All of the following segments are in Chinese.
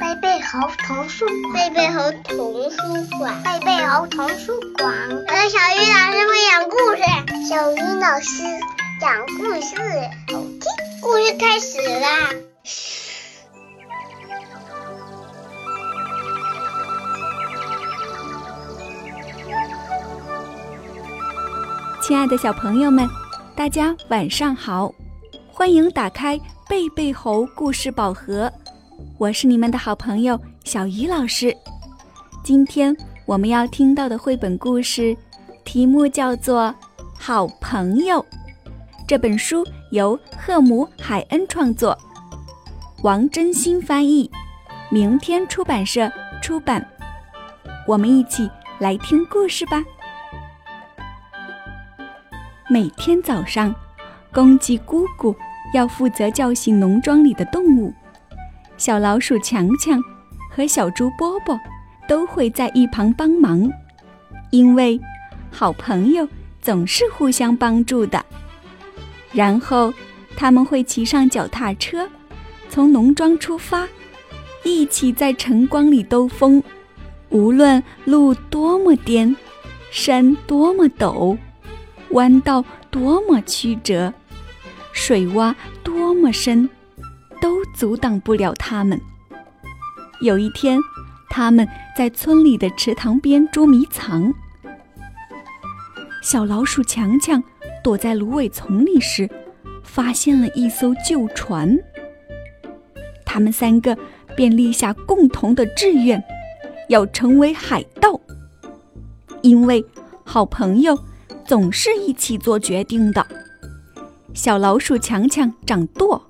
贝贝猴童书馆，贝贝猴童书馆，贝贝猴童书馆。呃，小鱼老师会讲故事，小鱼老师讲故事，好听。故事开始啦！亲爱的小朋友们，大家晚上好！欢迎打开贝贝猴故事宝盒，我是你们的好朋友小鱼老师。今天我们要听到的绘本故事，题目叫做《好朋友》。这本书由赫姆海恩创作，王真心翻译，明天出版社出版。我们一起来听故事吧。每天早上，公鸡姑姑要负责叫醒农庄里的动物，小老鼠强强和小猪波波都会在一旁帮忙，因为好朋友总是互相帮助的。然后，他们会骑上脚踏车，从农庄出发，一起在晨光里兜风。无论路多么颠，山多么陡。弯道多么曲折，水洼多么深，都阻挡不了他们。有一天，他们在村里的池塘边捉迷藏。小老鼠强强躲在芦苇丛里时，发现了一艘旧船。他们三个便立下共同的志愿，要成为海盗，因为好朋友。总是一起做决定的。小老鼠强强长舵，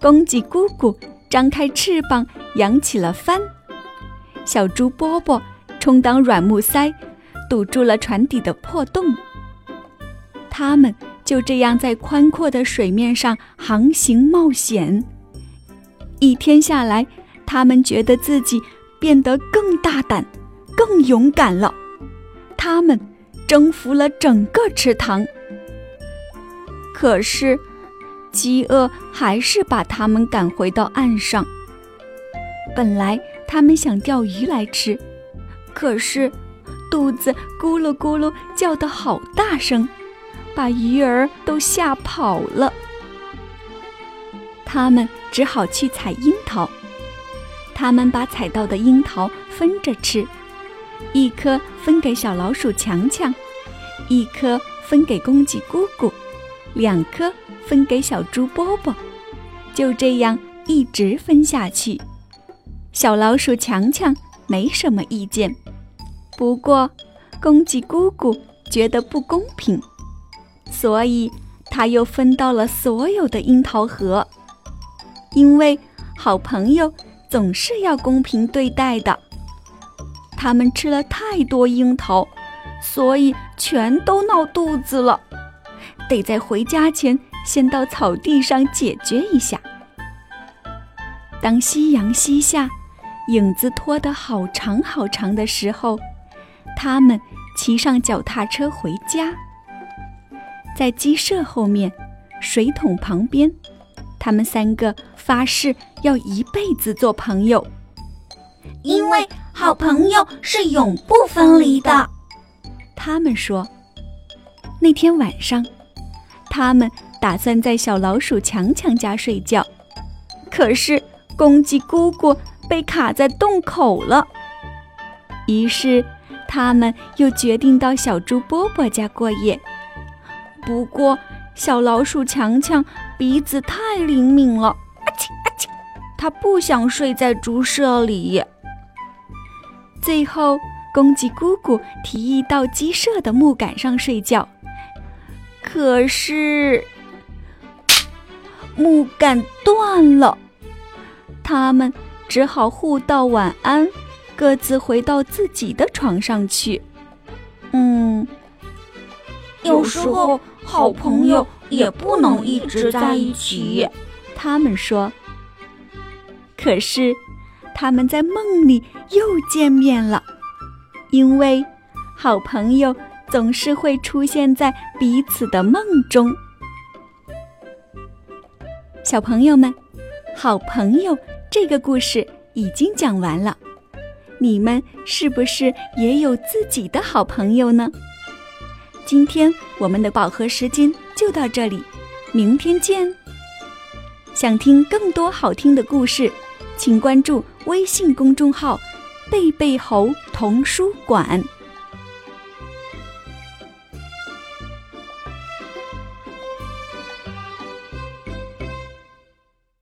公鸡姑姑张开翅膀扬起了帆，小猪波波充当软木塞，堵住了船底的破洞。他们就这样在宽阔的水面上航行冒险。一天下来，他们觉得自己变得更大胆、更勇敢了。他们。征服了整个池塘，可是饥饿还是把他们赶回到岸上。本来他们想钓鱼来吃，可是肚子咕噜咕噜叫得好大声，把鱼儿都吓跑了。他们只好去采樱桃。他们把采到的樱桃分着吃。一颗分给小老鼠强强，一颗分给公鸡姑姑，两颗分给小猪波波，就这样一直分下去。小老鼠强强没什么意见，不过公鸡姑姑觉得不公平，所以他又分到了所有的樱桃核。因为好朋友总是要公平对待的。他们吃了太多樱桃，所以全都闹肚子了，得在回家前先到草地上解决一下。当夕阳西下，影子拖得好长好长的时候，他们骑上脚踏车回家。在鸡舍后面，水桶旁边，他们三个发誓要一辈子做朋友，因为。好朋友是永不分离的，他们说。那天晚上，他们打算在小老鼠强强家睡觉，可是公鸡姑姑被卡在洞口了。于是，他们又决定到小猪波波家过夜。不过，小老鼠强强鼻子太灵敏了，啊嚏啊嚏，他不想睡在猪舍里。最后，公鸡姑姑提议到鸡舍的木杆上睡觉，可是木杆断了，他们只好互道晚安，各自回到自己的床上去。嗯，有时候好朋友也不能一直在一起，他们说。可是。他们在梦里又见面了，因为好朋友总是会出现在彼此的梦中。小朋友们，好朋友这个故事已经讲完了，你们是不是也有自己的好朋友呢？今天我们的宝盒时间就到这里，明天见。想听更多好听的故事，请关注微信公众号“贝贝猴童书馆”。